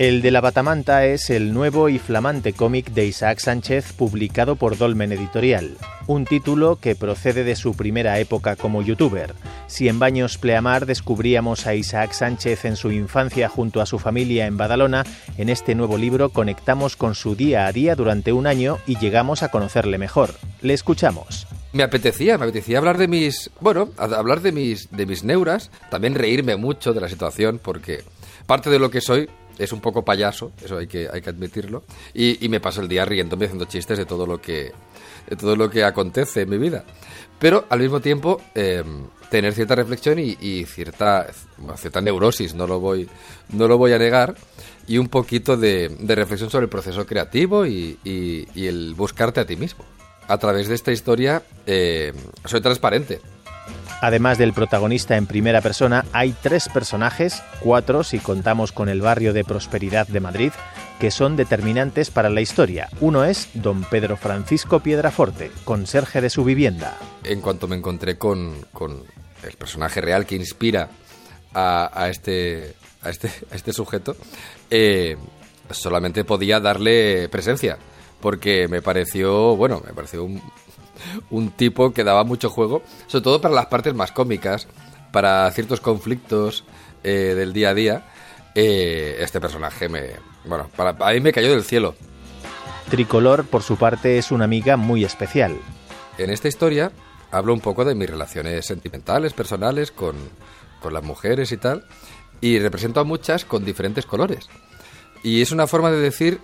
El de la Batamanta es el nuevo y flamante cómic de Isaac Sánchez publicado por Dolmen Editorial, un título que procede de su primera época como youtuber. Si en Baños Pleamar descubríamos a Isaac Sánchez en su infancia junto a su familia en Badalona, en este nuevo libro conectamos con su día a día durante un año y llegamos a conocerle mejor. Le escuchamos. Me apetecía, me apetecía hablar de mis, bueno, hablar de mis, de mis neuras, también reírme mucho de la situación, porque parte de lo que soy es un poco payaso, eso hay que, hay que admitirlo, y, y me paso el día riéndome haciendo chistes de todo lo que, de todo lo que acontece en mi vida. Pero al mismo tiempo eh, tener cierta reflexión y, y cierta, cierta neurosis, no lo voy, no lo voy a negar, y un poquito de, de reflexión sobre el proceso creativo y, y- y el buscarte a ti mismo a través de esta historia eh, soy transparente. Además del protagonista en primera persona, hay tres personajes, cuatro si contamos con el barrio de Prosperidad de Madrid, que son determinantes para la historia. Uno es don Pedro Francisco Piedraforte, conserje de su vivienda. En cuanto me encontré con, con el personaje real que inspira a, a este, a, este, a este sujeto, eh, solamente podía darle presencia, porque me pareció, bueno, me pareció un, un tipo que daba mucho juego, sobre todo para las partes más cómicas, para ciertos conflictos eh, del día a día. Eh, este personaje me, bueno, para, a mí me cayó del cielo. Tricolor, por su parte, es una amiga muy especial. En esta historia hablo un poco de mis relaciones sentimentales, personales, con, con las mujeres y tal, y represento a muchas con diferentes colores. Y es una forma de decir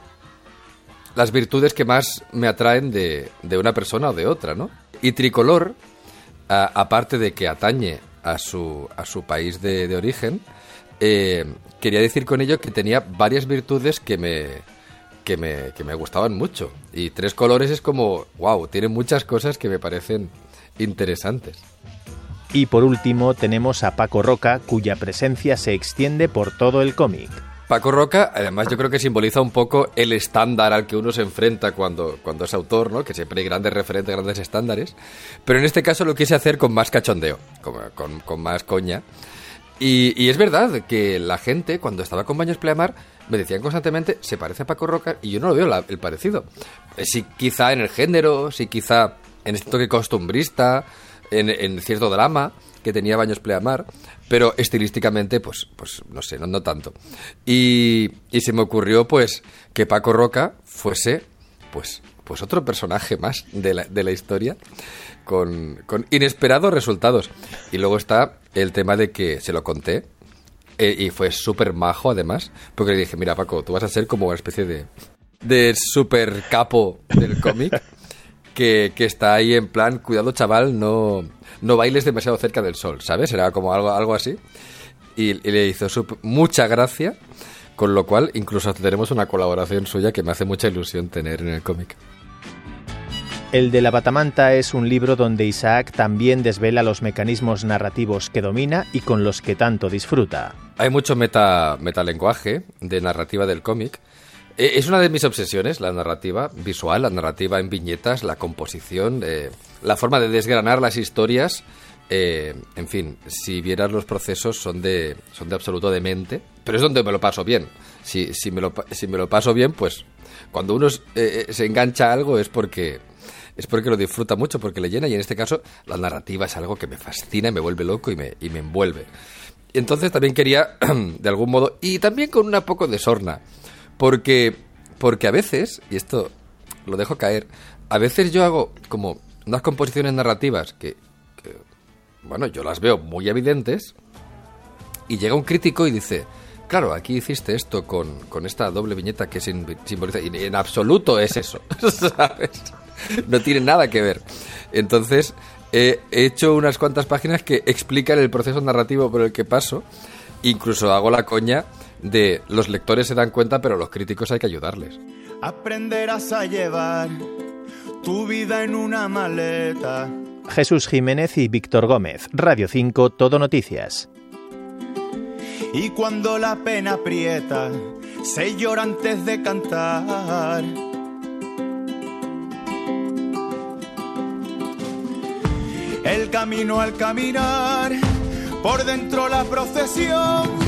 las virtudes que más me atraen de, de una persona o de otra, ¿no? Y tricolor, aparte de que atañe a su, a su país de, de origen, eh, quería decir con ello que tenía varias virtudes que me, que me, que me gustaban mucho. Y tres colores es como, wow, tiene muchas cosas que me parecen interesantes. Y por último tenemos a Paco Roca, cuya presencia se extiende por todo el cómic. Paco Roca, además, yo creo que simboliza un poco el estándar al que uno se enfrenta cuando, cuando es autor, ¿no? Que siempre hay grandes referentes, grandes estándares. Pero en este caso lo quise hacer con más cachondeo, con, con- más coña. Y, y es verdad que la gente, cuando estaba con Baños Pleamar, me decían constantemente, se parece a Paco Roca, y yo no lo veo la- el parecido. Eh, Sí, quizá en el género, sí, quizá en este toque costumbrista, en, cierto drama que tenía Baños Pleamar, pero estilísticamente, pues, pues no sé, no, tanto. Y, y se me ocurrió, pues, que Paco Roca fuese, pues, pues otro personaje más de la, de la historia, con, con inesperados resultados. Y luego está el tema de que se lo conté, eh, y fue súper majo además, porque le dije, mira Paco, tú vas a ser como una especie de, de super capo del cómic, que, que está ahí en plan, cuidado chaval, no, no bailes demasiado cerca del sol, ¿sabes? Era como algo, algo así. Y, y le hizo sup- mucha gracia, con lo cual incluso tenemos una colaboración suya que me hace mucha ilusión tener en el cómic. El de la Batamanta es un libro donde Isaac también desvela los mecanismos narrativos que domina y con los que tanto disfruta. Hay mucho meta, metalenguaje de narrativa del cómic. Eh, Es una de mis obsesiones, la narrativa visual, la narrativa en viñetas, la composición, eh, la forma de desgranar las historias. eh, en fin, si vieras los procesos son de, son de absoluto demente, pero es donde me lo paso bien. Si, si, me, lo, si me lo paso bien, pues cuando uno se engancha a algo es porque, es porque lo disfruta mucho, porque le llena y en este caso la narrativa es algo que me fascina, y me vuelve loco y me, y me envuelve. Entonces también quería, de algún modo, y también con una poco de sorna, porque, porque a veces, y esto lo dejo caer, a veces yo hago como unas composiciones narrativas que, bueno, yo las veo muy evidentes, y llega un crítico y dice, claro, aquí hiciste esto con, con esta doble viñeta que sim- simboliza, y en absoluto es eso, ¿sabes? No tiene nada que ver. Entonces, he hecho unas cuantas páginas que explican el proceso narrativo por el que paso, incluso hago la coña de los lectores se dan cuenta, pero los críticos hay que ayudarles. Aprenderás a llevar tu vida en una maleta. Jesús Jiménez y Víctor Gómez, Radio 5, Todo Noticias. Y cuando la pena aprieta, se llora antes de cantar. El camino al caminar, por dentro la procesión,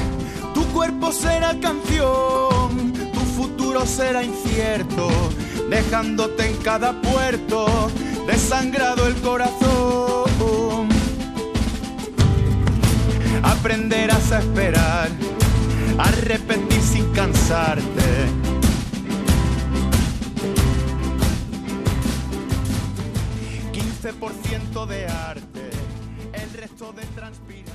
cuerpo será canción, tu futuro será incierto, dejándote en cada puerto desangrado el corazón. Aprenderás a esperar, a repetir sin cansarte. de arte, el resto de transpirar.